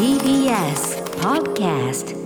TBS Podcast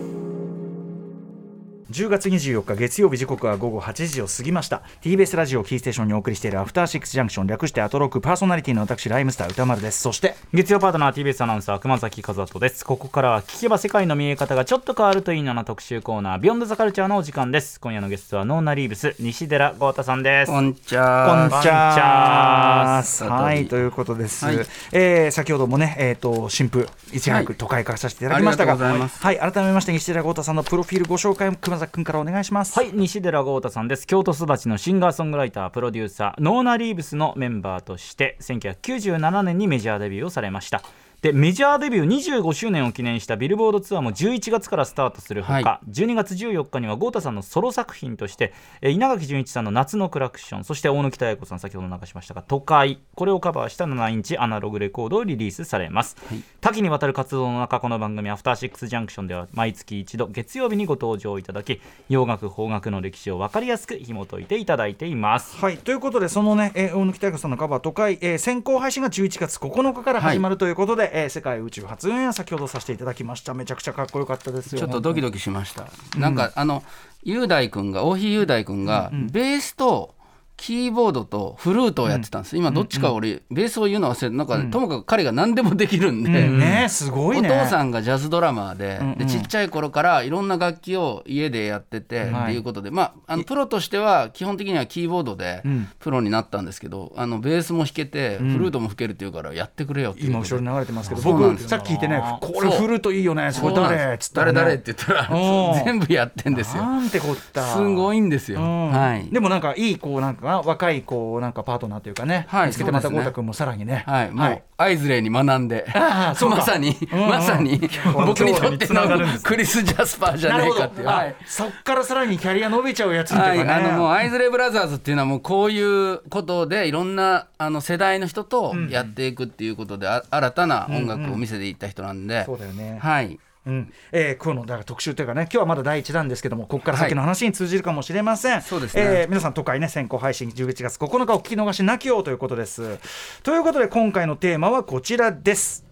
10月24日月曜日時刻は午後8時を過ぎました。TBS ラジオキーステーションにお送りしているアフターシックスジャンクション略してアトロックパーソナリティの私ライムスター歌丸です。そして月曜パートナー TBS アナウンサー熊崎和人です。ここからは聞けば世界の見え方がちょっと変わるといいなな特集コーナービヨンドザカルチャーのお時間です。今夜のゲストはノーナリーブス西寺豪太さんです。こんちこゃんにちは。佐藤は。い、ということです。はい。えー先ほどもね、えっ、と、新婦、いち早く都会化させていただきましたが、ありがとうございます。はい、改めまして、西寺豪太さんのプロフィールご紹介、熊崎君からお願いします。はい西寺豪太さんです京都育ちのシンガーソングライタープロデューサーノーナリーブスのメンバーとして1997年にメジャーデビューをされましたでメジャーデビュー25周年を記念したビルボードツアーも11月からスタートするほか、は12月14日には豪太さんのソロ作品としてえー稲垣潤一さんの「夏のクラクション」そして大貫妙子さん先ほど流しましたが「都会」これをカバーした7インチアナログレコードをリリースされます、多岐にわたる活動の中この番組「アフターシックスジャンクション」では毎月一度月曜日にご登場いただき洋楽邦楽の歴史を分かりやすく紐解いていただいています。はい、ということで、そのね、えー大貫妙子さんのカバー、都会、えー先行配信が11月9日から始まるということで、えー世界宇宙初運営は先ほどさせていただきました。めちゃくちゃかっこよかったですよ。ちょっとドキドキしました、なんかあの雄大君が大日雄大君がベースとキーボードとフルートをやってたんです、今どっちか俺、ベースを言うの忘れてなんか、ともかく彼が何でもできるんで、ね、すごいね。お父さんがジャズドラマーで,、でちっちゃい頃からいろんな楽器を家でやってて、はい。っていうことで、まあ、あのプロとしては基本的にはキーボードでん。プロになったんですけど、あのベースも弾けて、フルートも吹けるっていうからやってくれよっていう今後ろに流れてますけど、僕さっき聞いてね、これフルートいいよね、それ誰っつったら、ね、誰誰って言ったらうん。全部やってんですよ。なんてこった。すごいんですよ。うん。はい。でもなんかいいこうなんか若いこうなんかパートナーというかね、はい見つけてまた豪太君もさらにね、はい、もう、アイズレイに学んで、まさに、まさに、僕にとってのクリス・ジャスパーじゃなるほどねえかっていう。あはい。そっからさらにキャリア伸びちゃうやつっていうあのもうアイズレイブラザーズっていうのはもうこういうことでいろんなあの世代の人とやっていくっていうことで、あ新たな音楽を見せていった人なんで、そうだよね。はいうんえー、今日のだから特集というかね、今日はまだ第一弾ですけども、ここから先の話に通じるかもしれません。そうですねえー皆さん、都会ね、先行配信11月9日お聞き逃しなきようということです。ということで、今回のテーマはこちらです。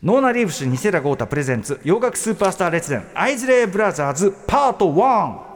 ノーナ・リーブスニセラ・ゴータプレゼンツ洋楽スーパースター列伝アイズレイ・ブラザーズパート1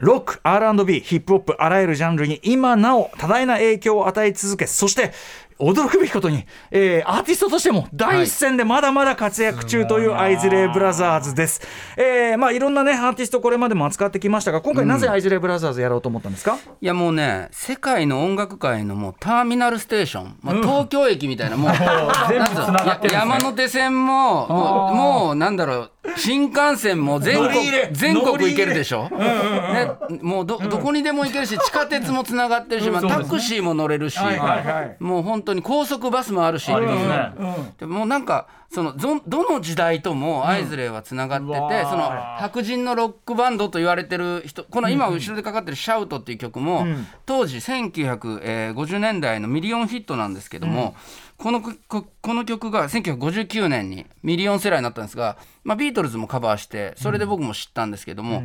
ロック R&B ヒップホップあらゆるジャンルに今なお多大な影響を与え続けそして驚くべきことに、えーアーティストとしても第一線でまだまだ活躍中というアイズレイ・ブラザーズです。えーまあ、いろんなねアーティストこれまでも扱ってきましたが今回なぜアイズレイ・ブラザーズやろうと思ったんですか、いやもうね世界の音楽界のもうターミナルステーション、まあ、東京駅みたいなもう 山手線ももうもうなんだろう新幹線も全国全国行けるでしょ、ね、もうどどこにでも行けるし地下鉄もつながってるし、まあ、タクシーも乗れるし、もう本当に高速バスもあるしっていう。でもうなんかそのどどの時代ともアイズレイはつながってて、その白人のロックバンドと言われてる人この今後ろでかかってる「シャウト」っていう曲も、当時1950年代のミリオンヒットなんですけども、このここの曲が1959年にミリオンセラーになったんですが、まあ、ビートルズもカバーしてそれで僕も知ったんですけども、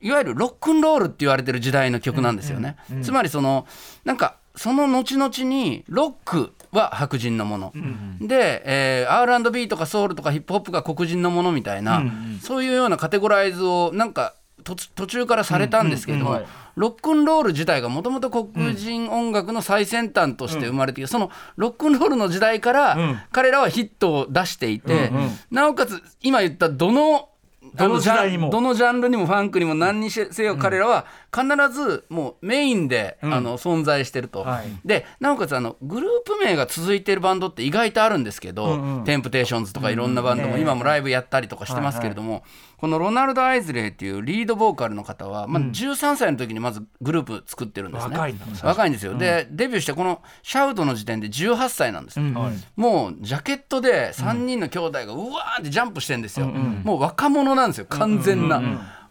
いわゆるロックンロールって言われてる時代の曲なんですよね。つまりそのなんかその後々にロックは白人のもの、で、えー R&B とかソウルとかヒップホップが黒人のものみたいな、そういうようなカテゴライズをなんか途途中からされたんですけれども、ロックンロール自体がもともと黒人音楽の最先端として生まれてそのロックンロールの時代から彼らはヒットを出していて、なおかつ今言ったどのどのジあの時代にも。ャンどのジャンルにもファンクにも何にせよ彼らは必ずもうメインで、あの存在してると、はい。でなおかつあのグループ名が続いてるバンドって意外とあるんですけど、うんうん。テンプテーションズとかいろんなバンドもうん今もライブやったりとかしてますけれども、このロナルド・アイズレイっていうリードボーカルの方は、まあ、13歳の時にまずグループ作ってるんですね、若いんだ。若いんですよ、でデビューしてこの「シャウト」の時点で18歳なんですよ、もうジャケットで3人の兄弟がうわーってジャンプしてんですよ、もう若者なんですよ完全な、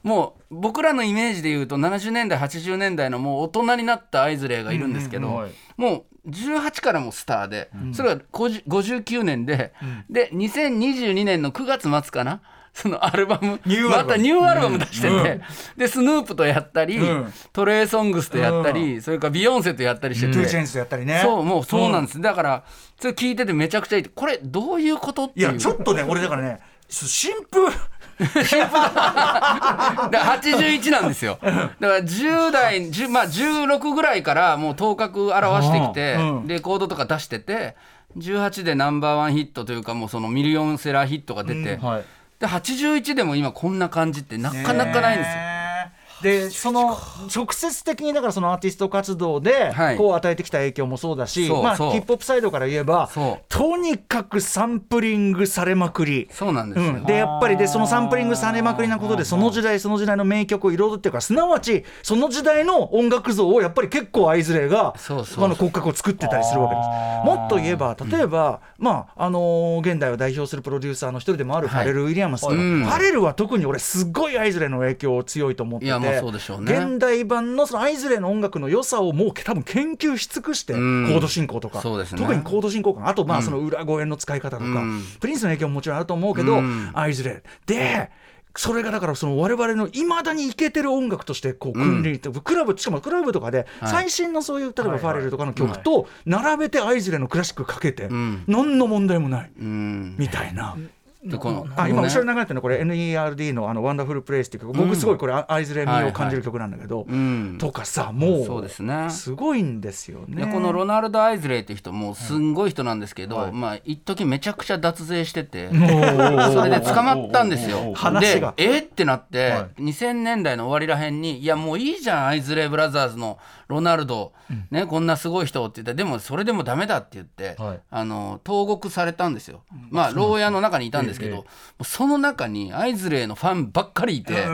もう僕らのイメージで言うと70年代80年代のもう大人になったアイズレイがいるんですけど、もう18からもスターで、それが50 59年で、で2022年の9月末かなそのアルバムニューアルバム。またニューアルバム出してて、でスヌープとやったり、うん。トレイ・ソングスとやったり、それからビヨンセとやったりしてて、トゥーチェンスやったりねそうもうそうなんです、だからそれ聞いててめちゃくちゃいいこれどういうことっていいうやちょっとね俺だからね新風で81なんですよ。だから10代、10まあ、16ぐらいからもう頭角現してきて、うん。レコードとか出してて18でナンバーワンヒットというかもうそのミリオンセラーヒットが出て、はい。で81でも今こんな感じってなかなかないんですよ。ねでその直接的にだからそのアーティスト活動ではい。こう与えてきた影響もそうだし、まあ、ヒップホップサイドから言えばとにかくサンプリングされまくり。そうなんですよ、うん、でやっぱりでそのサンプリングされまくりなことでその時代その時代の名曲を彩ってるからすなわちその時代の音楽像をやっぱり結構愛連れがあの骨格を作ってたりするわけです。もっと言えば例えば、まああのー現代を代表するプロデューサーの一人でもあるフはい。ァレル・ウィリアムス。とか、うんファレルは特に俺すっごい愛連れの影響強いと思っててでしょうね。現代版のその愛連れの音楽の良さをもう多分研究し尽くして、うん。コード進行とか、ね。特にコード進行感。あとまあその裏声の使い方とか、うん。プリンスの影響ももちろんあると思うけど、うん。愛連れでそれがだからその我々のいまだにイケてる音楽としてこう組んでいて、クラブしかもクラブとかではい。最新のそういう例えばはいファレルとかの曲と並べて愛連れのクラシックかけてん。何の問題もない。うん。みたいな。でこのあ今ね後ろに流れてるのこれ NERD のあの「ワンダフルプレイス」っていう曲。僕すごいこれ愛連れ味を感じる曲なんだけど、うん。とかさもそうですね。すごいんですよね。でこのロナルド・アイズレイっていう人もうすんごい人なんですけど、はい。まあ一時めちゃくちゃ脱税してて、それで捕まったんですよ。でえってなって、は2000年代の終わりらへんに「いやもういいじゃんアイズレイ・ブラザーズのロナルド、ね、こんなすごい人」って言ってでもそれでもダメだって言って、はい。あの投獄されたんですよ。まあ牢屋の中にいたんですけど、その中にアイズレイのファンばっかりいて、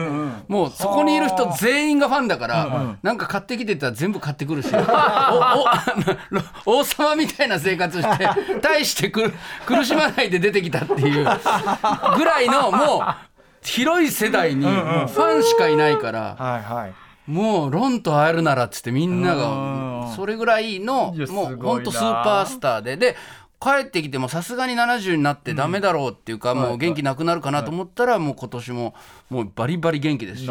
もうそこにいる人全員がファンだから、なんか買ってきてたら全部買ってくるし、王様みたいな生活して 大して苦しまないで出てきたっていうぐらいのもう広い世代にファンしかいないから。はいはいもうロンと会えるならっつってみんなうん。がそれぐらいのもうほんとスーパースターで。で帰ってきてもさすがに70になってダメだろうっていうか、もう元気なくなるかなと思ったら、もう今年ももうバリバリ元気ですし、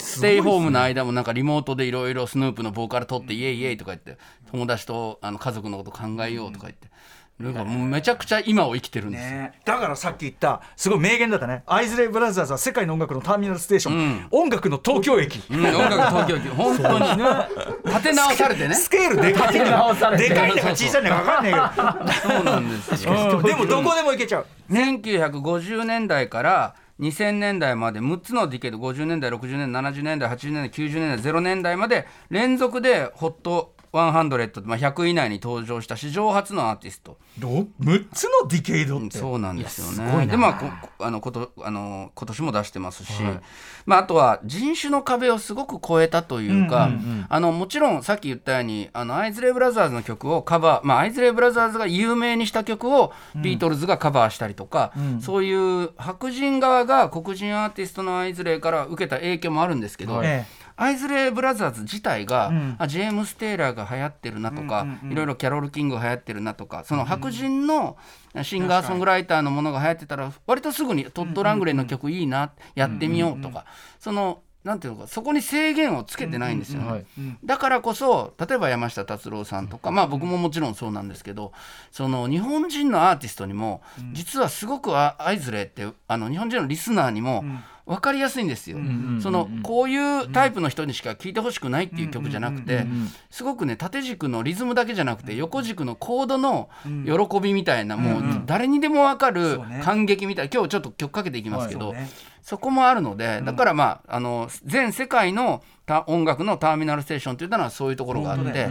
ステイホームの間もなんかリモートでいろいろスヌープのボーカル撮ってイエイイエイとか言って友達とあの家族のこと考えようとか言って。なんかもうめちゃくちゃ今を生きてるんですよ。ね、だからさっき言ったすごい名言だったね。アイズレイ・ブラザーズは世界の音楽のターミナルステーション、うん。音楽の東京駅、うん、音楽東京駅。本当に 立て直されてね。スケールでかいでかいんだか小さいんだか分かんないそうなんですよ。でもどこでも行けちゃう。1950年代から2000年代まで6つのディケード50年代60年代70年代80年代90年代0年代まで連続でホット100、まあ、100以内に登場した史上初のアーティスト。ど6つの decade って。そうなんですよね。でまあこあのことあの今年も出してますし、まあ、あとは人種の壁をすごく超えたというか、あのもちろんさっき言ったようにあのアイズレイ・ブラザーズの曲をカバー、まあ、アイズレイ・ブラザーズが有名にした曲をビートルズがカバーしたりとか、そういう白人側が黒人アーティストのアイズレイから受けた影響もあるんですけど、えアイズレイ・ブラザーズ自体が、ん。あジェームス・テイラーが流行ってるなとか、うんうんうん。いろいろキャロル・キングが流行ってるなとかその白人のシンガーソングライターのものが流行ってたら割とすぐにトッド・ラングレーの曲いいなやってみようとか。そのなんていうのかそこに制限をつけてないんですよね。はいだからこそ例えば山下達郎さんとかまあ僕ももちろんそうなんですけどその日本人のアーティストにも実はすごくあアイズレイってあの日本人のリスナーにも分かりやすいんですよ。そのこういうタイプの人にしか聴いてほしくないっていう曲じゃなくてすごくね縦軸のリズムだけじゃなくて横軸のコードの喜びみたいなもう誰にでも分かる感激みたい。な今日ちょっと曲かけていきますけどそこもあるので、だからまああの全世界のた音楽のターミナルステーションといったのはそういうところがあって、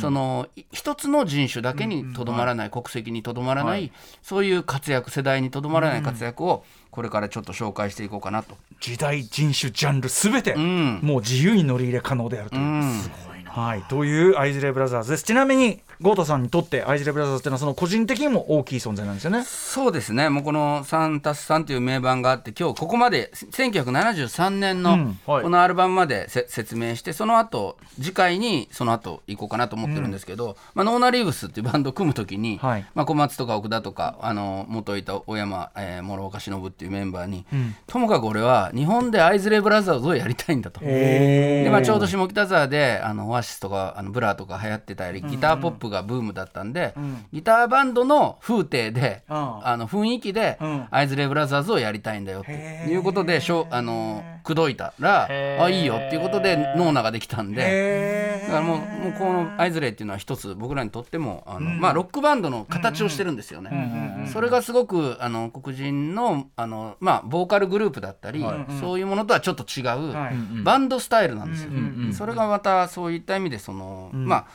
そのい一つの人種だけにとどまらない、国籍にとどまらない、そういう活躍世代にとどまらない活躍をこれからちょっと紹介していこうかなと。時代人種ジャンルすべて、ん。もう自由に乗り入れ可能であるという、うん。はい、というアイズレイ・ブラザーズです。ちなみに豪太さんにとってアイズレブラザーズっていうのはその個人的にも大きい存在なんですよね。そうですね。もうこの「サンタスさん」という名盤があって今日ここまで1973年のうんはい。このアルバムまでせ説明してその後次回にその後行こうかなと思ってるんですけど、まあ、ノーナ・リーブスっていうバンドを組む時に、はい。まあ、小松とか奥田とかあの元いた小山、えー諸岡忍っていうメンバーに、ともかく俺は日本でアイズレブラザーズをやりたいんだと。でまあ、ちょうど下北沢であのオアシスとかあのブラとか流行ってたりギターポップがブームだったんで、ギターバンドの風景で、うん。あの雰囲気で、ん。アイズレブラザーズをやりたいんだよということでしょあの口説いたらあいいよっていうことでノーナができたんで。へだからもうもうこのアイズレイっていうのは一つ僕らにとってもあの、まあ、ロックバンドの形をしてるんですよね。それがすごくあの黒人のあの、まあ、ボーカルグループだったり、そういうものとはちょっと違う、はい。バンドスタイルなんですよ。それがまたそういった意味でその、まあ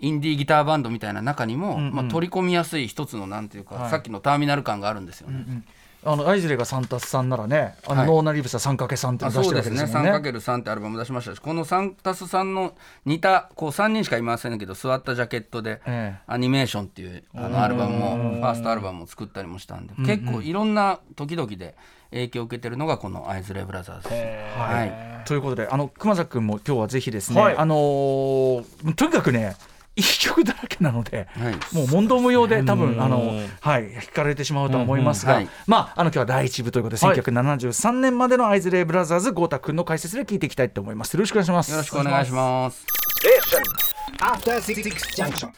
インディーギターバンドみたいな中にも、まあ、取り込みやすい一つのなんていうか、さっきのターミナル感があるんですよね。あのアイズレがサンタスさんならねあの、はい。ノーナリブスは 3×3 って出してるわそうですね。けですもんね。3×3 ってアルバム出しましたしこのサンタスさんの似たこう3人しかいませんけど座ったジャケットでええ。アニメーションっていうあのアルバムもファーストアルバムを作ったりもしたんで結構いろんな時々で影響を受けてるのがこのアイズレブラザーズです。はい。ということであの熊崎君も今日はぜひですね、はい。あのーとにかくね一曲だらけなので、はい。もう問答無用で多分うん。あの、はい、引かれてしまうとは思いますが、うんうん。はい。まああの今日は第一部ということで、はい。1973年までのアイズレイブラザーズ豪太君の解説で聞いていきたいと思います。よろしくお願いします。よろしくお願いします。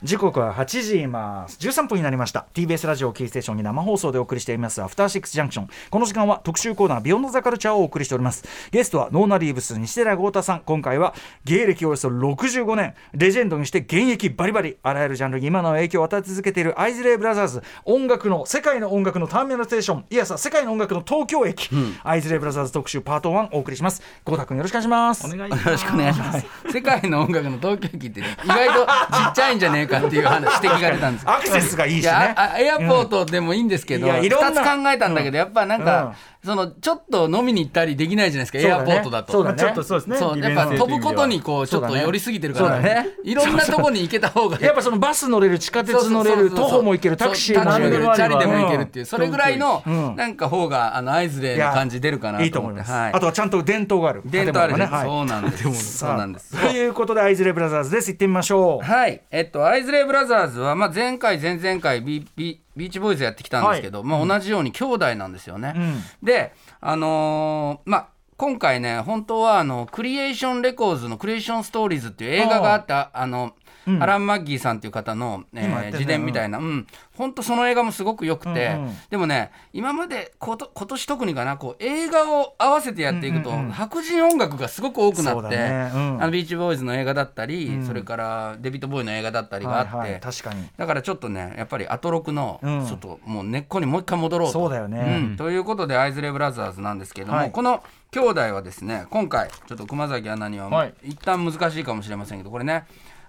時刻は8時ます。13分になりました。TBS ラジオキーステーションに生放送でお送りしています。アフターシックスジャンクションこの時間は特集コーナービヨンドザカルチャーをお送りしております。ゲストはノーナリーブス西寺豪太さん。今回は芸歴およそ65年。レジェンドにして現役バリバリ。あらゆるジャンルに今の影響を与え続けているアイズレイブラザーズ。音楽の世界の音楽のターミナルステーション。いやさ世界の音楽の東京駅、アイズレイブラザーズ特集パート1お送りします。豪太君よろしくお願いします。お願いよろしくお願いします。世界の音楽の東京駅って意外とちっちゃいんじゃねえかっていう話指摘が出たんです。アクセスがいいしいねエアポートでもいいんですけど、いやいろんな。2つ考えたんだけど、やっぱなんか、そのちょっと飲みに行ったりできないじゃないですか、エアポートだと。そうだね。ちょっとそうですねそうやっぱ飛ぶことにこうちょっと寄りすぎてるから、ね。いろんなとこに行けた方が。やっぱそのバス乗れる地下鉄乗れる徒歩も行けるタクシーも乗れる。チャリでも行けるっていう、うん。それぐらいのうん。なんか方があのアイズレイの感じ出るかなと思って。いいと思います、はい。あとはちゃんと伝統がある。伝統あるそうなんです。そうなんです。ということでアイズレブラザーズです。行ってみましょう。はい、えっと、アイズレイブラザーズは、まあ、前回、前々回ビビ、ビーチボーイズやってきたんですけど、まあ、同じように兄弟なんですよね。んで、あのーまあ、今回ね、本当はあのクリエーションレコーズのクリエーションストーリーズっていう映画があった、あの、アラン・マッギーさんっていう方の、えー自伝みたいな、うん、本当その映画もすごく良くて、うんうん。でもね、今までこと今年特にかな、こう映画を合わせてやっていくと、白人音楽がすごく多くなって、ね。うん。あのビーチボーイズの映画だったり、それからデビッド・ボーイの映画だったりがあって、はいはい。確かに。だからちょっとねやっぱりアトロクのうん。ちょっともう根っこにもう一回戻ろうと。そうだよね。ん。ということでアイズレイブラザーズなんですけども、はい。この兄弟はですね今回ちょっと熊崎アナには、はい。一旦難しいかもしれませんけどこれね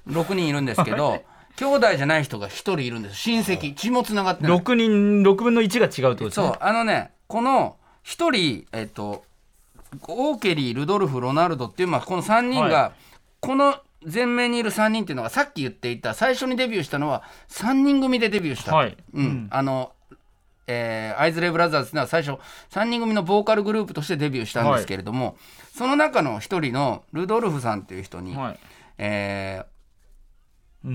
6人いるんですけど兄弟じゃない人が1人いるんです。親戚。血もつながってない。6人6分の1が違うってことですね。そう。あのねこの1人えっとオーケリールドルフロナルドっていう、まあ、この3人が、はこの前面にいる3人っていうのがさっき言っていた最初にデビューしたのは3人組でデビューした、はい。うん。あのえーアイズレイブラザーズっていうのは最初3人組のボーカルグループとしてデビューしたんですけれども、その中の一人のルドルフさんっていう人に、はい。えーうん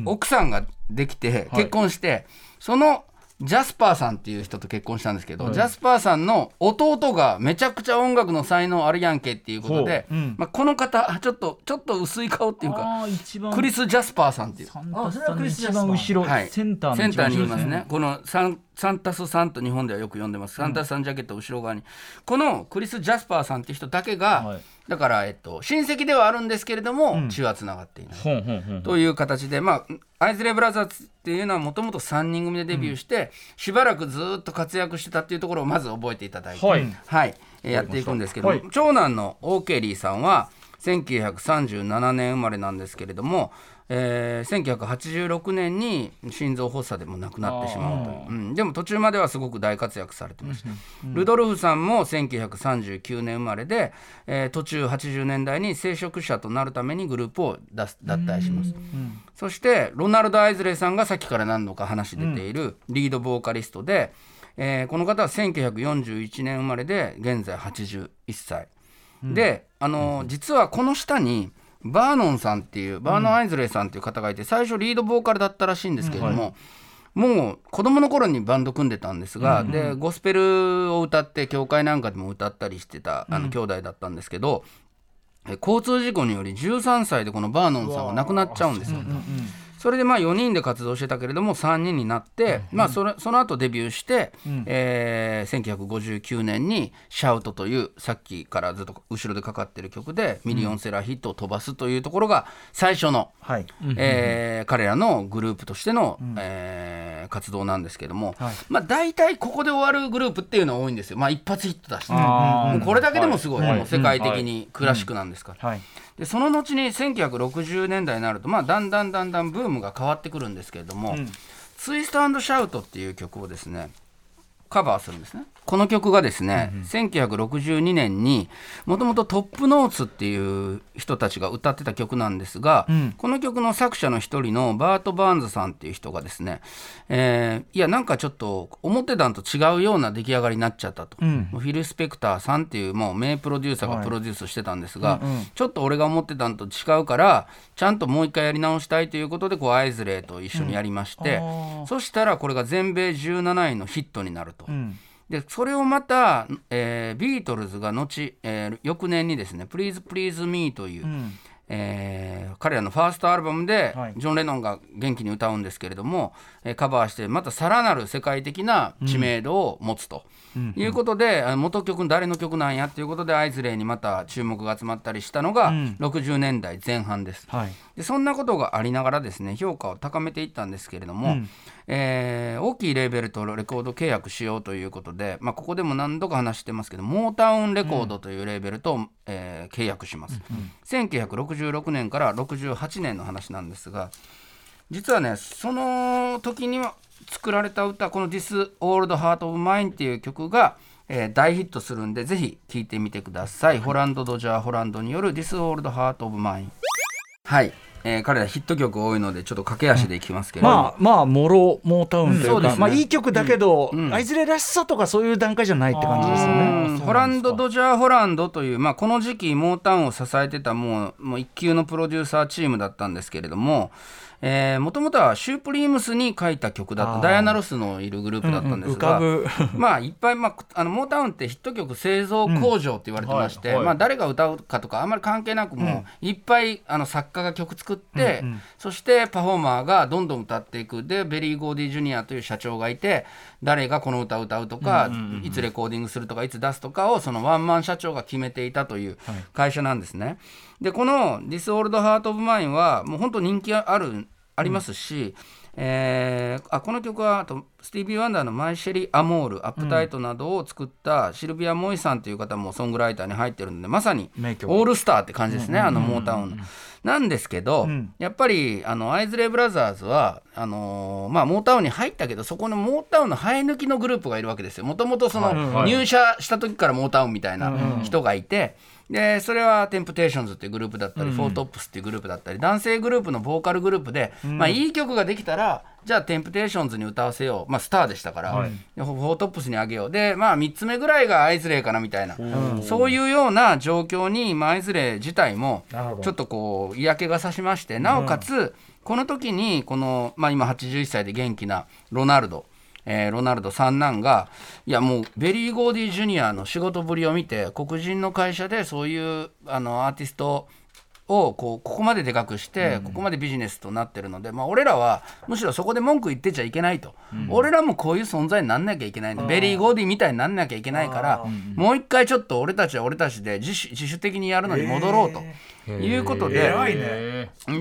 奥さんができて結婚して、そのジャスパーさんっていう人と結婚したんですけど、ジャスパーさんの弟がめちゃくちゃ音楽の才能あるやんけっていうことで、ほう。うん。まあ、この方ちょっとちょっと薄い顔っていうかクリス・ジャスパーさんっていう。サンタスさんの一番後ろ、はい、センターにいますね。このサンサンタスさんと日本ではよく呼んでます。サンタスさんジャケット後ろ側に、このクリス・ジャスパーさんっていう人だけが、はい。だから、えっと、親戚ではあるんですけれども、血はつながっていない。という形で、まあ、アイズレイブラザーズっていうのはもともと3人組でデビューして、しばらくずっと活躍してたっていうところをまず覚えていただいて、はい。はい。えーやっていくんですけども、はい。長男のオーケリーさんは1937年生まれなんですけれどもえー1986年に心臓発作でも亡くなってしまうという、うん。でも途中まではすごく大活躍されてました、ルドルフさんも1939年生まれで、えー途中80年代に聖職者となるためにグループを脱脱退します、そしてロナルド・アイズレイさんがさっきから何度か話出ているリードボーカリストで、えーこの方は1941年生まれで現在81歳、で、あのー実はこの下にバーノンさんっていうバーノン・アイズレイさんっていう方がいて最初リードボーカルだったらしいんですけれども、もう子供の頃にバンド組んでたんですが、でゴスペルを歌って教会なんかでも歌ったりしてたあの兄弟だったんですけど、え交通事故により13歳でこのバーノンさんは亡くなっちゃうんですよ。それでまあ4人で活動してたけれども3人になって、まあ、それその後デビューして、えー1959年に「シャウト」というさっきからずっと後ろでかかってる曲でミリオンセラーヒットを飛ばすというところが最初の、はい。えー彼らのグループとしての、えー活動なんですけども、はい。まあ、大体ここで終わるグループっていうのは多いんですよ、まあ、一発ヒット出して、あー。もうこれだけでもすごい、はいもう世界的にクラシックなんですから。はいでその後に1960年代になると、まあ、だんだんだんだんブームが変わってくるんですけれども「ツイストシャウト」っていう曲をですねカバーするんですね。この曲がですね、1962年にもともとトップノーツっていう人たちが歌ってた曲なんですが、ん。この曲の作者の一人のバート・バーンズさんっていう人がですね、えーいやなんかちょっと思ってたんと違うような出来上がりになっちゃったと、うフィル・スペクターさんっていうもう名プロデューサーがプロデュースしてたんですが、うんうん。ちょっと俺が思ってたんと違うからちゃんともう一回やり直したいということでこうアイズレイと一緒にやりまして、うん。そしたらこれが全米17位のヒットになると。うん。でそれをまた、えービートルズが後、えー翌年にですね「Please Please Me」という、うんえー彼らのファーストアルバムで、はい。ジョン・レノンが元気に歌うんですけれども、えーカバーしてまたさらなる世界的な知名度を持つと。うん。いうことで、あの元曲誰の曲なんやっていうことでアイズレイにまた注目が集まったりしたのがうん。60年代前半です。はい。でそんなことがありながらですね評価を高めていったんですけれども、うん。えー大きいレーベルとレコード契約しようということで、まあ、ここでも何度か話してますけどモータウンレコードというレーベルと、えー契約します、1966年から68年の話なんですが実はねその時に作られた歌この「This Old Heart of Mine」っていう曲が、えー大ヒットするんでぜひ聴いてみてください。ホランド・ドジャー・ホランドによる「This Old Heart of Mine」はい、えー彼らヒット曲多いのでちょっと駆け足でいきますけれど。も、まあまあもろモータウンというか、うんそうですね。まあいい曲だけど、うんアイズレらしさとかそういう段階じゃないって感じですよね。んホランド・ドジャー・ホランドという、まあ、この時期モータウンを支えてたもうもう一級のプロデューサーチームだったんですけれどももともとはシュープリームスに書いた曲だったダイアナ・ロスのいるグループだったんですが、かぶ。まあいっぱい、まあ、あのモータウンってヒット曲製造工場って言われてまして、うんはいはい。まあ、誰が歌うかとかあんまり関係なくもう、いっぱいあの作家が曲作って、うん。うんそしてパフォーマーがどんどん歌っていく。でベリー・ゴーディ・ジュニアという社長がいて誰がこの歌を歌うとか、いつレコーディングするとかいつ出すとかをそのワンマン社長が決めていたという会社なんですね。でこの「This Old Heart of Mine」はもう本当人気あるありますし、えーあこの曲はあとスティービー・ワンダーの「マイ・シェリー・アモール」「アップタイト」などを作ったシルビア・モイさんという方もソングライターに入ってるのでまさにオールスターって感じですね、あのモータウンの。なんですけど、ん。やっぱりあのアイズレイ・ブラザーズはあのーまあ、モータウンに入ったけどそこのモータウンの生え抜きのグループがいるわけですよ。もともとその、はい。入社した時からモータウンみたいな人がいて、でそれはテンプテーションズっていうグループだったり、フォートップスっていうグループだったり男性グループのボーカルグループで、まあ、いい曲ができたらじゃあテンプテーションズに歌わせよう、まあ、スターでしたから、はい。でフォートップスにあげよう。でまあ3つ目ぐらいがアイズレイかなみたいな、そういうような状況に、まあ、アイズレイ自体もちょっとこう嫌気がさしましてなおかつ、この時にこの、まあ、今81歳で元気なロナルド、えーロナルド三男がいやもうベリー・ゴーディ・ジュニアの仕事ぶりを見て黒人の会社でそういうあのアーティストをこうここまででかくして、ここまでビジネスとなってるので、まあ、俺らはむしろそこで文句言ってちゃいけないと、俺らもこういう存在になんなきゃいけないベリー・ゴーディみたいになんなきゃいけないからもう一回ちょっと俺たちは俺たちで自主自主的にやるのに戻ろうということで。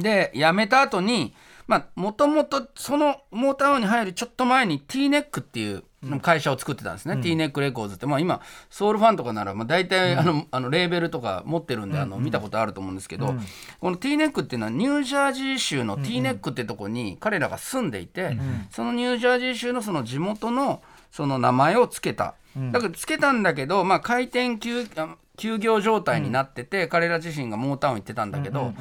で辞めた後にまあもともとそのモータウンに入るちょっと前に T ネックっていうの会社を作ってたんですね、T ネックレコーズって、まあ、今ソウルファンとかなら、まあ、大体あの、あのレーベルとか持ってるんであの見たことあると思うんですけど、この T ネックっていうのはニュージャージー州の T ネックってとこに彼らが住んでいて、そのニュージャージー州のその地元のその名前を付けた、だから付けたんだけど、まあ、開店休あ休業状態になってて、彼ら自身がモータウン行ってたんだけど、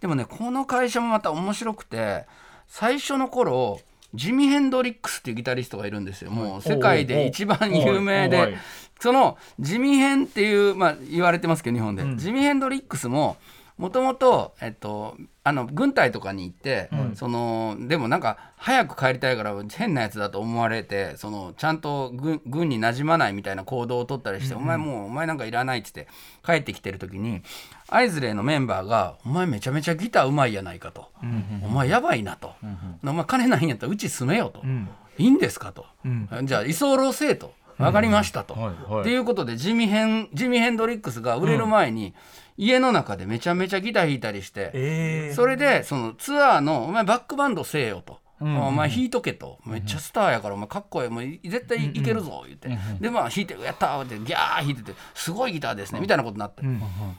でもねこの会社もまた面白くて最初の頃ジミ・ヘンドリックスっていうギタリストがいるんですよ。もう世界で一番有名はい。でそのジミヘンっていう、まあ、言われてますけど日本で、ジミ・ヘンドリックスももともと、えっと、あの軍隊とかに行って、そのでもなんか早く帰りたいから変なやつだと思われてそのちゃんと軍軍に馴染まないみたいな行動を取ったりして、お前もうお前なんかいらないって言って帰ってきてる時にアイズレイのメンバーが「お前めちゃめちゃギターうまいやないか」と「お前やばいな」と「お前金ないんやったらうち住めよ」と「いいんですか?」と「じゃあ居候せえ」と。分かりましたと。っていうことでジミヘンジミヘンドリックスが売れる前に、家の中でめちゃめちゃギター弾いたりして、えそれでそのツアーの「お前バックバンドせえよ」と。お前弾いとけと。めっちゃスターやからお前かっこいい。もう絶対いけるぞ言って。でまあ弾いてやったーってギャー弾いててすごいギターですねみたいなことになって。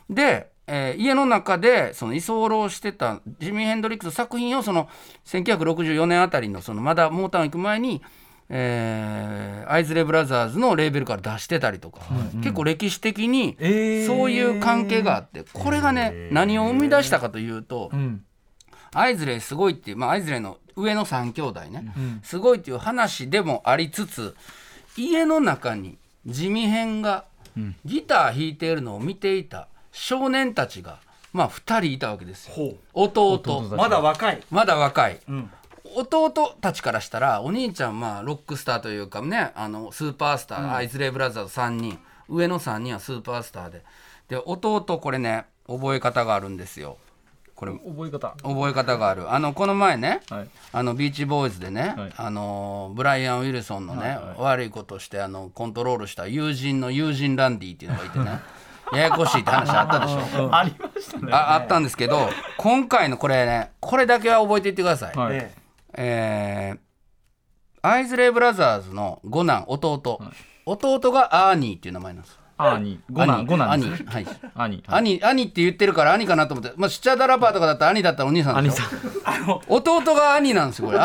で、えー家の中でその居候してたジミー・ヘンドリックスの作品をその1964年あたりのそのまだモータウン行く前に、えーアイズレブラザーズのレーベルから出してたりとか、結構歴史的にえー。そういう関係があってこれがね何を生み出したかというと、ん。アイズレイすごいっていう、まあ、アイズレイの上の3兄弟ね、すごいっていう話でもありつつ家の中に地味編がギター弾いているのを見ていた少年たちが、まあ、2人いたわけですよ。弟。まだ若い。まだ若い、ん弟たちからしたらお兄ちゃんまあロックスターというかねあのスーパースター、アイズレイブラザーズ3人上の3人はスーパースターで。で弟これね覚え方があるんですよ。これ覚え方。覚え方がある。あのこの前ね、はい。あのビーチボーイズでね、はい。あのブライアン・ウィルソンのね、悪いことしてあのコントロールした友人の友人ランディっていうのがいてね。ややこしいって話あったでしょ。ありましたね。ああったんですけど今回のこれねこれだけは覚えていってください、はいええーアイズレイブラザーズの五男弟、弟がアーニーっていう名前なんです。兄五男。五男兄はい。兄兄兄って言ってるから兄かなと思って、まあ、シチャダラパーとかだったら兄だったらお兄さんでしょ。弟が兄なんですよこれ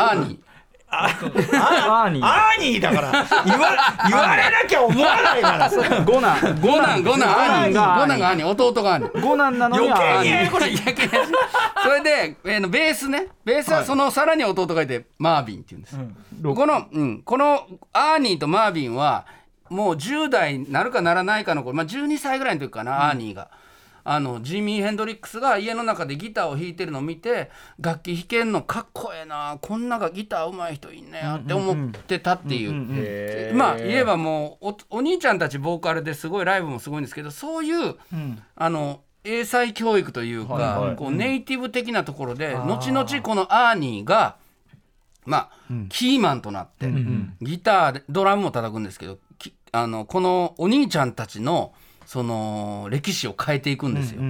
アーニー兄アーニーだから。言わ言われなきゃ思わないから。五男五男五男兄五男五男が兄弟が兄五男なのに余計に兄ややこしい。それで、えーのベースね。ベースはそのさらに弟がいてマービンっていうんです、この、うん、このアーニーとマービンはもう10代になるかならないかの頃、まあ、12歳ぐらいの時かな、アーニーが。あのジミー・ヘンドリックスが家の中でギターを弾いてるのを見て楽器弾けんのかっこええなこんながギター上手い人いんねやって思ってたっていう。まあ言えばもうおお兄ちゃんたちボーカルですごいライブもすごいんですけどそういう、あの英才教育というか、はいはい。こうネイティブ的なところで後々このアーニーがまあ、キーマンとなって、ギターでドラムも叩くんですけどきあのこのお兄ちゃんたちのその歴史を変えていくんですよ。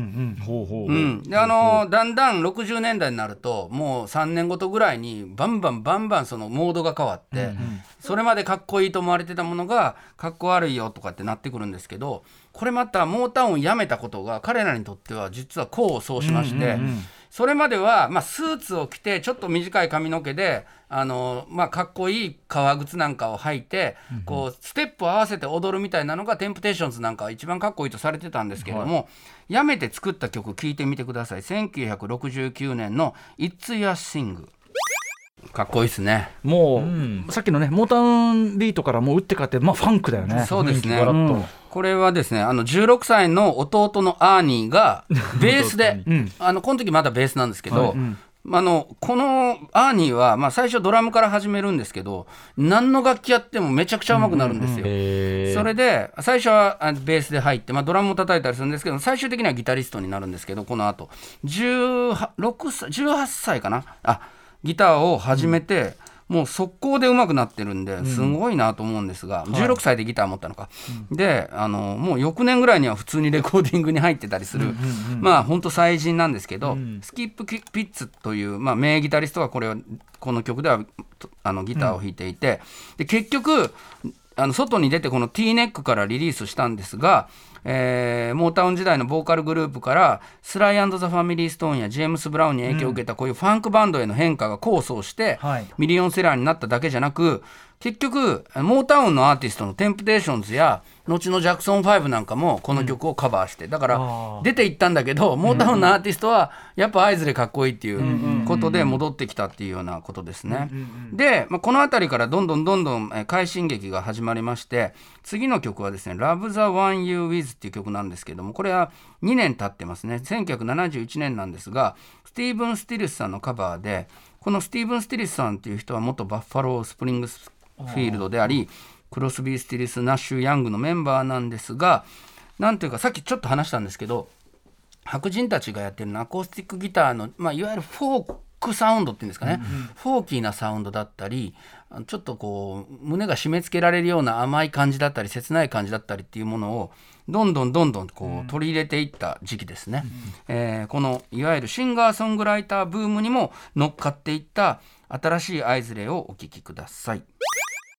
であのだんだん60年代になるともう3年ごとぐらいにバンバンバンバンそのモードが変わって、それまでかっこいいと思われてたものがかっこ悪いよとかってなってくるんですけどこれまたモータウンをやめたことが彼らにとっては実は功を奏しまして。それまでは、まあ、スーツを着てちょっと短い髪の毛であの、まあ、かっこいい革靴なんかを履いて、こうステップを合わせて踊るみたいなのがテンプテーションズなんかは一番かっこいいとされてたんですけれども、やめて作った曲聴いてみてください。1969年の「It's Your Thing」かっこいいですね。もう、さっきのねモータウンビートからもう打って変わってまあファンクだよね。そうですね、ガラッと。うんこれはですねあの16歳の弟のアーニーが ベースで、あのこの時まだベースなんですけど、あのこのアーニーは、まあ、最初ドラムから始めるんですけど何の楽器やってもめちゃくちゃ上手くなるんですよ。えそれで最初はあベースで入って、まあ、ドラムも叩いたりするんですけど最終的にはギタリストになるんですけどこの後。16歳18歳かな？あギターを始めて、もう速攻で上手くなってるんですごいなと思うんですが、16歳でギター持ったのか、であのもう翌年ぐらいには普通にレコーディングに入ってたりする、まあ本当才人なんですけど、スキップ・ピッツという、まあ、名ギタリストがこれをこの曲ではとあのギターを弾いていて、で結局あの外に出てこの T ネックからリリースしたんですが、えーモータウン時代のボーカルグループからスライ&ザ・ファミリー・ストーンやジェームス・ブラウンに影響を受けたこういうファンクバンドへの変化が功を奏して、はい。ミリオンセラーになっただけじゃなく結局モータウンのアーティストのテンプテーションズや後のジャクソン5なんかもこの曲をカバーして、だから出ていったんだけどモータウンのアーティストはやっぱアイズレかっこいいっていうことで戻ってきたっていうようなことですね。で、まあ、この辺りからどんどんどんどんえー快進撃が始まりまして次の曲はですね「Love the One You're With」っていう曲なんですけどもこれは2年経ってますね。1971年なんですがスティーブン・スティリスさんのカバーでこのスティーブン・スティリスさんっていう人は元バッファロー・スプリングスフィールドでありクロスビー・スティリス・ナッシュ・ヤングのメンバーなんですがなんというかさっきちょっと話したんですけど白人たちがやってるアコースティックギターの、まあ、いわゆるフォークサウンドっていうんですかね、フォーキーなサウンドだったりちょっとこう胸が締め付けられるような甘い感じだったり切ない感じだったりっていうものをどんどんどんどんこう取り入れていった時期ですね、えーこのいわゆるシンガーソングライターブームにも乗っかっていった新しいアイズレイをお聴きください。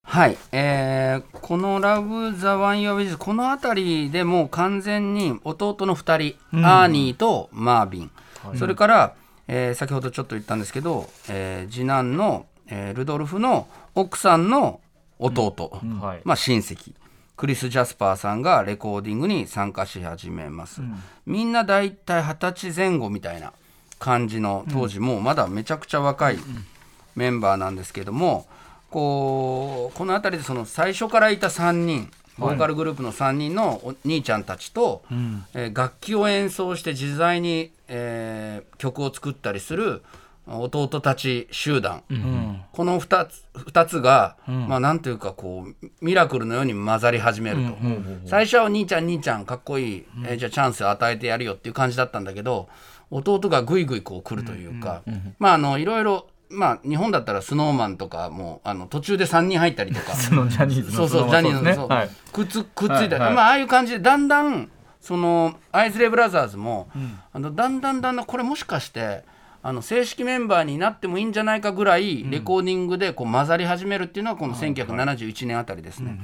はい、えーこの「ラブ・ザ・ワン・ヨー・ウィズ」この辺りでもう完全に弟の2人、アーニーとマービン、それから、えー先ほどちょっと言ったんですけど、えー次男の、えールドルフの奥さんの弟、はい。まあ、親戚。クリス・ジャスパーさんがレコーディングに参加し始めます、みんな大体二十歳前後みたいな感じの当時。もうまだめちゃくちゃ若いメンバーなんですけどもこうこの辺りでその最初からいた3人ボーカルグループの3人のお兄ちゃんたちと、えー楽器を演奏して自在に、えー曲を作ったりする弟たち集団、この2つ ,2 つが、まあなんというかこうミラクルのように混ざり始めると、最初はお兄ちゃん兄ちゃんかっこいい、えーじゃあチャンス与えてやるよっていう感じだったんだけど弟がぐいぐいこう来るというか、まああのいろいろまあ日本だったらスノーマンとかもあの途中で3人入ったりとか。そのジャニーズのそうそうジャニーズのそう。はい。くっつくっつい。たり、はいはい。まあああいう感じでだんだんそのアイズレイブラザーズも、あのだんだんだんだんこれもしかしてあの正式メンバーになってもいいんじゃないかぐらいレコーディングでこう混ざり始めるっていうのはこの1971年あたりですね、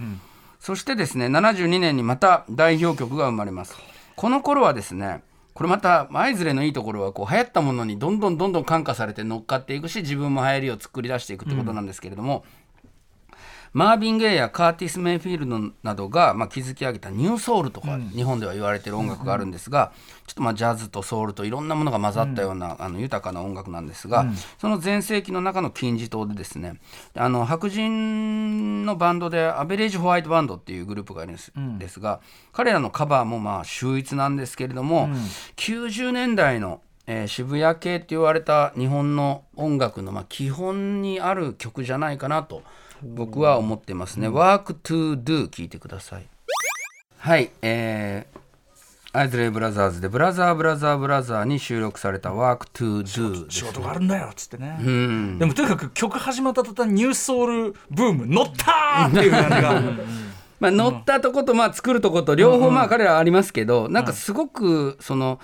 そしてですね72年にまた代表曲が生まれます。この頃はですねこれまた舞鶴のいいところはこう流行ったものにどんどんどんどん感化されて乗っかっていくし自分も流行りを作り出していくってことなんですけれども、マービン・ゲイやカーティス・メイフィールドなどが、まあ、築き上げたニューソウルとか、日本では言われてる音楽があるんですが、ちょっとまあジャズとソウルといろんなものが混ざったような、あの豊かな音楽なんですが、その全盛期の中の金字塔でですねあの白人のバンドでアベレージ・ホワイトバンドっていうグループがいるんです,、ですが彼らのカバーもまあ秀逸なんですけれども、90年代のえー渋谷系って言われた日本の音楽のまあ基本にある曲じゃないかなと僕は思ってますね。Work to Do 聞いてください。はい、えー、アイズレイブラザーズでブラザーブラザーブラザーに収録された Work to Do です仕事があるんだよっつってね、うん。でもとにかく曲始まった途端ニューソウルブーム乗ったーっていう感じが。まあ、乗ったとこと、まあ、作るとこと両方まあ彼らありますけど、なんかすごくその。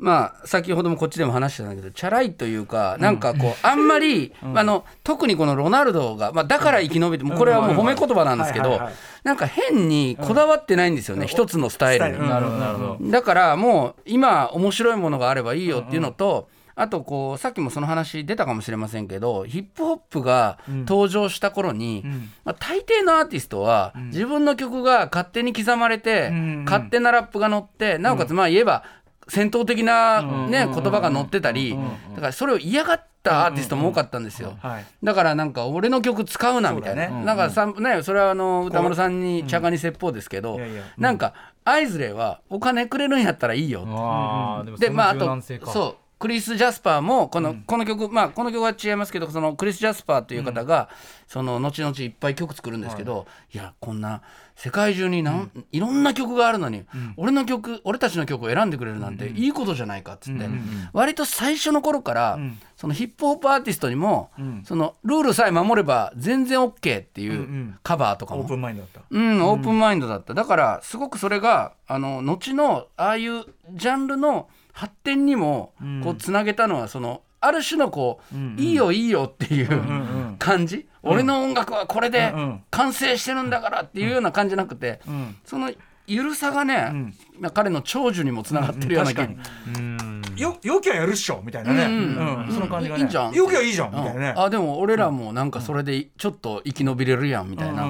まあ、先ほどもこっちでも話したんだけどチャラいというかなんかこうあんまり、あの特にこのロナルドが、まあ、だから生き延びてもうこれはもう褒め言葉なんですけどなんか変にこだわってないんですよね、一つのスタイルに。だからもう今面白いものがあればいいよっていうのと、あとこうさっきもその話出たかもしれませんけどヒップホップが登場した頃に、まあ、大抵のアーティストは自分の曲が勝手に刻まれて、ん。勝手なラップが乗ってなおかつまあ言えば戦闘的な、ね言葉が載ってたりだからそれを嫌がったアーティストも多かったんですよ。はい。だからなんか俺の曲使うなみたいな、ね。なんかさ、ね、それはあの歌丸さんに茶化に説法ですけど、いやいや。なんかアイズレイはお金くれるんやったらいいよって。でまああとそうクリス・ジャスパーもこの,、この曲まあこの曲は違いますけどそのクリス・ジャスパーという方が、その後々いっぱい曲作るんですけど、い、やこんな世界中になん、いろんな曲があるのに、俺の曲俺たちの曲を選んでくれるなんていいことじゃないかっつって、割と最初の頃から、そのヒップホップアーティストにも、そのルールさえ守れば全然 OK っていうカバーとかも、オープンマインドだった。うん、オープンマインドだった。だから、すごくそれが、あの、後の、ああいうジャンルの発展にも、こう、つなげたのは、その、ある種のこう、いいよいいよっていう感じ、俺の音楽はこれで完成してるんだからっていうような感じじゃなくて、その、ゆるさがね、まあ彼の長寿にもつながってるような気が確かに。よよきはやるっしょみたいなね、うんうんその感じがね。いいんじゃん。よきはいいじゃんみたいなね、あでも俺らもなんかそれでちょっと生き延びれるやんみたいな、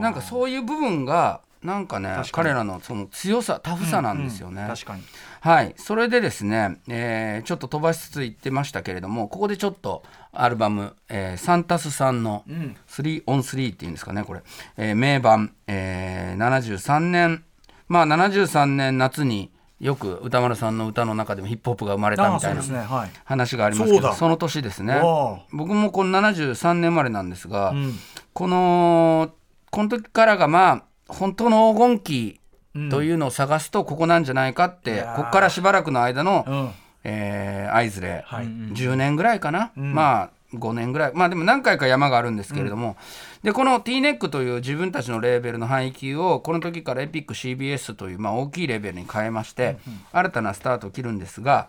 なんかそういう部分がなんかね彼らのその強さタフさなんですよね、確かにはい。それでですね、えーちょっと飛ばしつつ言ってましたけれどもここでちょっとアルバム、えーサンタスさんの「3 on 3」っていうんですかねこれ、えー名盤、えー73年。まあ73年夏によく歌丸さんの歌の中でもヒップホップが生まれたみたいな話がありますけどその年ですね。僕もこの73年生まれなんですが、ん。このこの時からがまあ本当の黄金期というのを探すとここなんじゃないかって、やー。ここからしばらくの間の、うん。えー、会津ではい。10年ぐらいかな、まあ5年ぐらい。まあでも何回か山があるんですけれども、でこの T ネックという自分たちのレーベルの配給をこの時からエピック CBS というまあ大きいレベルに変えまして、新たなスタートを切るんですが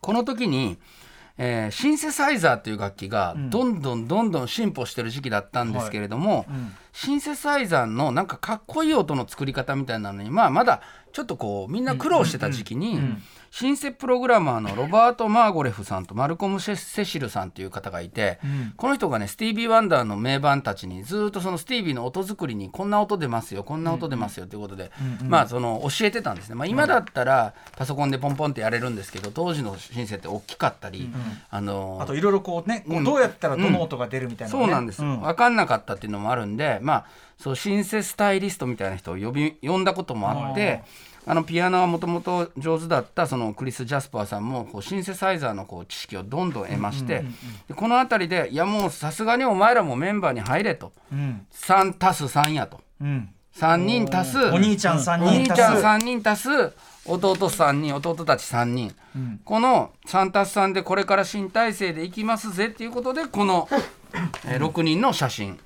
この時に、えーシンセサイザーという楽器がどんどんどんどん進歩してる時期だったんですけれども、シンセサイザーのなんかかっこいい音の作り方みたいなのにまあまだちょっとこうみんな苦労してた時期に、シンセプログラマーのロバート・マーゴレフさんとマルコム・セシルさんという方がいて、この人がねスティービー・ワンダーの名盤たちにずっとそのスティービーの音作りにこんな音出ますよこんな音出ますよということで、まあその教えてたんですね、まあ、今だったらパソコンでポンポンってやれるんですけど当時のシンセって大きかったり、あのあといろいろこうね、こうどうやったらどの音が出るみたいなのがね、そうなんです、ん。分かんなかったっていうのもあるんでまあそうシンセスタイリストみたいな人を呼び呼んだこともあってあのピアノはもともと上手だったそのクリス・ジャスパーさんもこうシンセサイザーのこう知識をどんどん得まして、でこの辺りでいやもうさすがにお前らもメンバーに入れと。うん3足す3やと。うん。3人足す。お兄ちゃん3お兄人ちゃん足す3人足す弟3人弟たち3人、この3足す3でこれから新体制でいきますぜっていうことでこの、えー6人の写真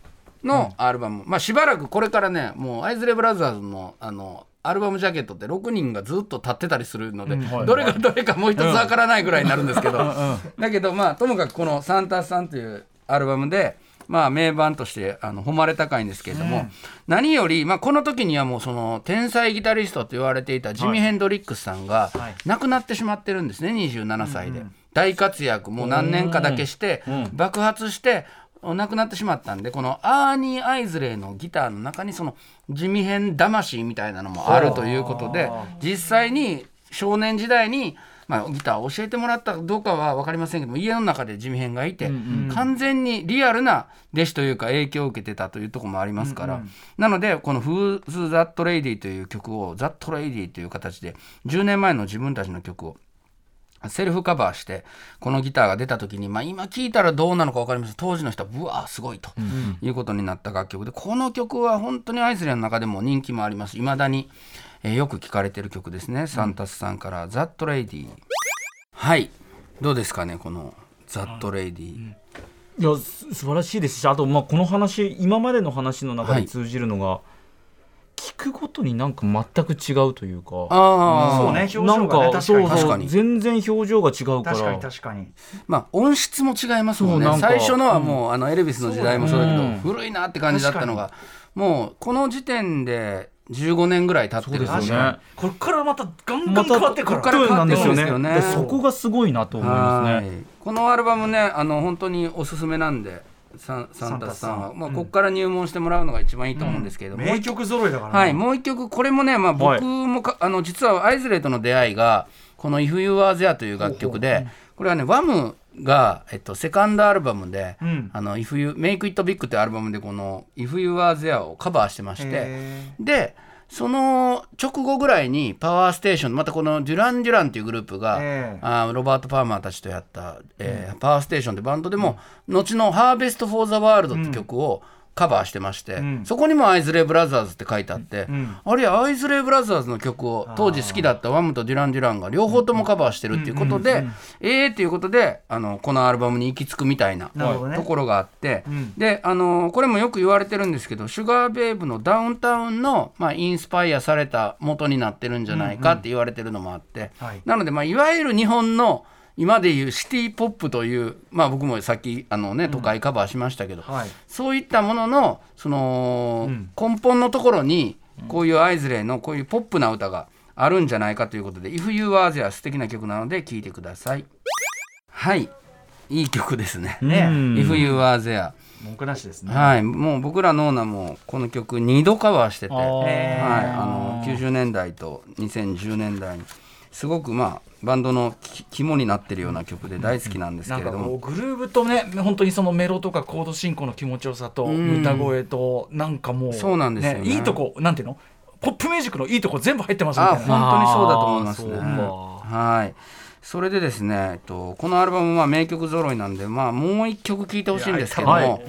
のアルバム、まあしばらくこれからねもうアイズレブラザーズのあのアルバムジャケットって6人がずっと立ってたりするので、どれがどれかもう一つわからないぐらいになるんですけど、だけどまあともかくこの「サンタスさん」というアルバムでまあ名盤としてあの誉れ高いんですけれども、何より、まあ、この時にはもうその天才ギタリストと言われていたジミ・ヘンドリックスさんがはい。亡くなってしまってるんですね27歳で、大活躍もう何年かだけして爆発して亡くなってしまったんでこのアーニー・アイズレイのギターの中にその地味編魂みたいなのもあるということで実際に少年時代に、まあ、ギターを教えてもらったかどうかは分かりませんけども家の中で地味編がいて、完全にリアルな弟子というか影響を受けてたというところもありますから、なのでこの「Who's That Lady」という曲を「That Lady」という形で10年前の自分たちの曲をセルフカバーしてこのギターが出た時に、まあ、今聴いたらどうなのか分かりません。当時の人はうわーすごいということになった楽曲でこの曲は本当にアイスレンの中でも人気もあります。いまだに、えーよく聴かれてる曲ですね、サンタスさんから「ザットレイディはい。どうですかねこの「ザットレイディいやす素晴らしいですしあとまあこの話今までの話の中はい。で通じるのが、聞くごとになんか全く違うというか。ああそうね表情なんがねかそう確かに。そう確かに。全然表情が違うから。確かに確かに。まあ音質も違いますもんね。そうなんか。最初のはもう、あのエルビスの時代もそうだけど、うん。古いなって感じだったのがもうこの時点で15年ぐらい経ってですよね。これからまたガンガン変わってくるこっから変わってくるんですよね。でそこがすごいなと思いますはね。い。このアルバムねあの本当におすすめなんでサンサンタスさんは、まあ、ここから入門してもらうのが一番いいと思うんですけれども、名曲揃いだからなはい、もう一曲これもね、まあ、はい。僕もか、あの実はアイズレイとの出会いがこの「If You Are There」という楽曲でこれはねワムが、えっと、セカンドアルバムで「うん。あの If You Make It Big」というアルバムでこの「If You Are There」をカバーしてましてへでその直後ぐらいにパワーステーションまたこのデュラン・デュランっていうグループが、ええ。あーロバート・パーマーたちとやった、えーパワーステーションってバンドでも、後の「 Harvest for the World」って曲をカバーしてまして、そこにもアイズレイ・ブラザーズって書いてあって、あるいはアイズレイ・ブラザーズの曲を当時好きだったワムとデュラン・デュランが両方ともカバーしてるっていうことで、えーっていうことであのこのアルバムに行き着くみたいなね。ところがあって、であのこれもよく言われてるんですけどシュガーベイブのダウンタウンの、まあ、インスパイアされた元になってるんじゃないかって言われてるのもあって、はい。なので、まあ、いわゆる日本の今でいうシティ・ポップという、まあ、僕もさっきあの、ね、都会カバーしましたけど、はい。そういったもののその、根本のところにこういうアイズレイのこういうポップな歌があるんじゃないかということで「If You Are There」素敵な曲なので聴いてください。はい。いい曲ですね。ね。If You Are There 文句なしですね。はい、もう僕らノーナもこの曲2度カバーしてて、はい、あの90年代と2010年代にすごくまあバンドのき肝になってるような曲で大好きなんですなんかこうけれども、グルーヴとね本当にそのメロとかコード進行の気持ちよさとん。歌声となんかもうそうなんですよね。いいとこなんていうの？ポップミュージックのいいとこ全部入ってますみあたいな。本当にそうだと思いますね。はい。それでですね、えっと、このアルバムは名曲揃いなんで、まあ、もう一曲聴いてほしいんですけども、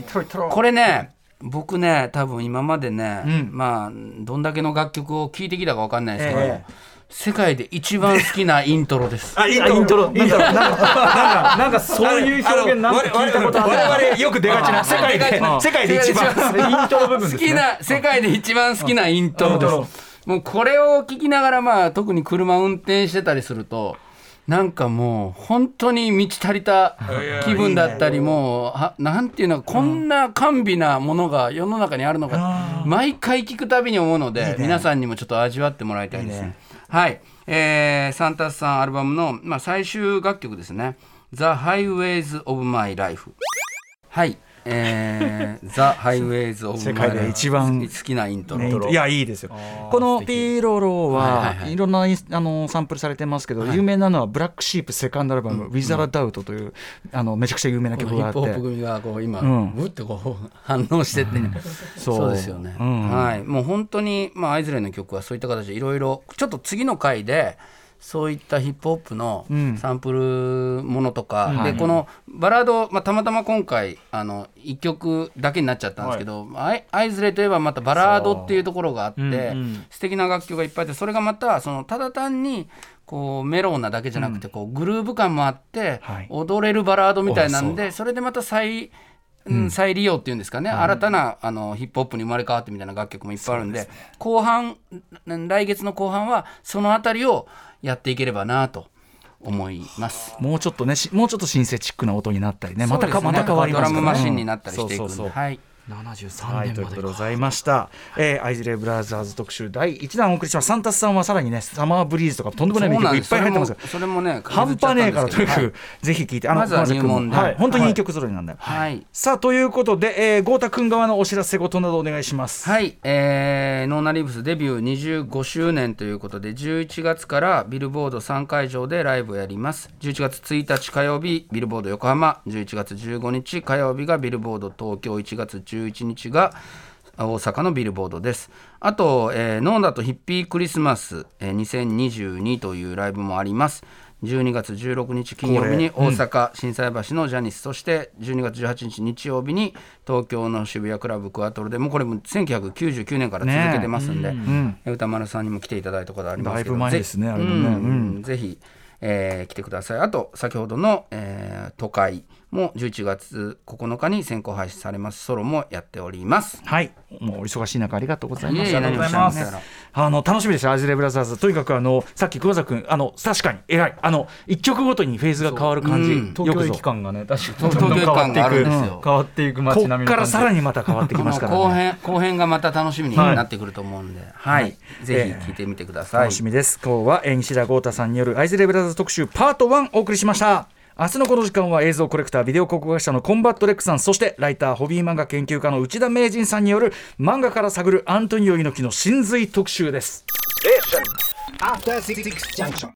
これね僕ね多分今までね、うん。まあどんだけの楽曲を聴いてきたか分かんないですけど、え世界で一番好きなイントロです。あイントロ。イントロ。なんかなんかなんかそういう表現なんか聞いたことある我々よく出がちな世界でうん世界で一番。イントロ部分ですね好きな世界で一番好きなイントロです。もうこれを聞きながらまあ特に車運転してたりするとなんかもう本当に満ち足りた気分だったりもうはなんていうのこんな甘美なものが世の中にあるのか毎回聞くたびに思うので皆さんにもちょっと味わってもらいたいです。ね。はい、えーサンタスさんアルバムの、まあ、最終楽曲ですね「The Highways of My Life」はい、えー、ザ・ハイウェイズ・オブ・世界で一番好きなイントロ。ねいやいいですよ。このピーロロはいはいははい。いろんなあのサンプルされてますけど有名なのはブラックシープセカンドアルバム「ウィザラダウトというあのめちゃくちゃ有名なヒ曲があって。ップホップ組がこう今、うん。ぶってこう反応してて、そう。そうですよね、うん。はい。もう本当にまあアイズレイの曲はそういった形でいろいろちょっと次の回でそういったヒップホップのうん。サンプルものとか、でこのバラード、まあ、たまたま今回あの1曲だけになっちゃったんですけど、アイアイズレイといえばまたバラードっていうところがあって、う。んうん。素敵な楽曲がいっぱいあってそれがまたそのただ単にこうメローなだけじゃなくてこうグルーヴ感もあって、はい。踊れるバラードみたいなんでそれでまた再,、うん、再利用っていうんですかね、新たなあのヒップホップに生まれ変わってみたいな楽曲もいっぱいあるんで後半ん来月の後半はそのあたりをやっていければなと思います。もうちょっとねしもうちょっとシンセチックな音になったりねまたかね。また変わりますからドラムマシンになったりしていくんで、そうそうそう。はい73はい、という年までか。ことでございました、えー、アイズレイブラザーズ特集第1弾お送りします。サンタスさんはさらにねサマーブリーズとかとんでもない名曲いっぱい入ってます。よそれもそれもね半端ねえからとにかく、はい ぜひ聞いてあまずは入門で。はい、本当にい。い曲揃いなんだ、はい。さあということで、えー、豪太君側のお知らせ事などお願いします。はい、えーノーナリーブスデビュー25周年ということで11月からビルボード3会場でライブをやります。11月1日火曜日ビルボード横浜。11月15日火曜日がビルボード東京。1月11日が大阪のビルボードです。あと、えーノーナとヒッピークリスマス、えー2022というライブもあります。12月16日金曜日に大阪心斎橋のジャニス、そして12月18日日曜日に東京の渋谷クラブクワトロでもうこれも1999年から続けてますんで、ん。え歌丸さんにも来ていただいたことありますけどだいぶ前ですねぜあれもね。うん。うんぜひ、えー来てください。あと先ほどの、えー都会も11月9日に先行配信されます。ソロもやっております。はい。もうお忙しい中ありがとうございます。ありがとうございます。あの楽しみですよアイズレイブラザーズ。とにかくあのさっき熊崎君あの確かに偉い。あの一曲ごとにフェーズが変わる感じ、うん。東京駅間がね確かに東京駅間があるんですよ。変わっていくこ街並みからさらにまた変わってきますから、ね、後編後編がまた楽しみになってくると思うんで、はい。ぜひ聞いてみてください、楽しみです。今日は、えー西田豪太さんによるアイズレブラザーズ特集パート1お送りしました明日のこの時間は映像コレクタービデオ考古学者のコンバットレックさんそしてライターホビー漫画研究家の内田名人さんによる漫画から探るアントニオ猪木の真髄特集です。